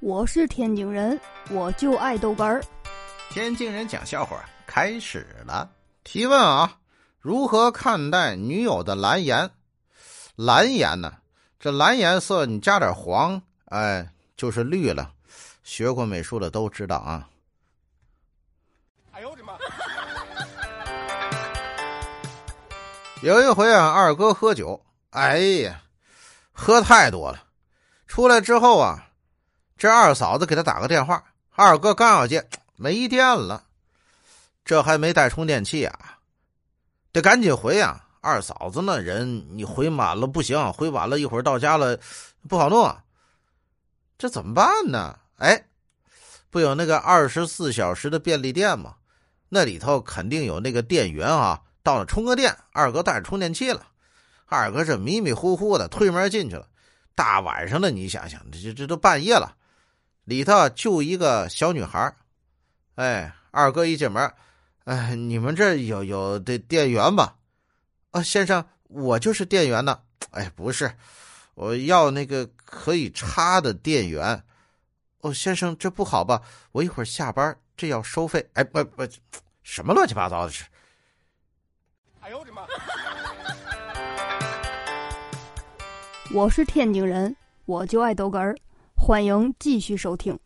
我是天津人，我就爱豆干儿。天津人讲笑话开始了。提问啊，如何看待女友的蓝颜？蓝颜呢？这蓝颜色你加点黄，哎，就是绿了。学过美术的都知道啊。哎呦我的妈！有一回啊，二哥喝酒，哎呀，喝太多了，出来之后啊。这二嫂子给他打个电话，二哥刚要接，没电了，这还没带充电器啊，得赶紧回啊！二嫂子那人，你回满了不行，回晚了一会儿到家了不好弄，啊这怎么办呢？哎，不有那个二十四小时的便利店吗？那里头肯定有那个店员啊，到了充个电，二哥带着充电器了，二哥这迷迷糊糊的推门进去了，大晚上的，你想想，这这都半夜了。里头就一个小女孩哎，二哥一进门，哎，你们这有有的店员吧？啊，先生，我就是店员呢。哎，不是，我要那个可以插的电源。哦，先生，这不好吧？我一会儿下班，这要收费。哎，不不，什么乱七八糟的事？哎呦我的妈！我是天津人，我就爱豆哏儿。欢迎继续收听。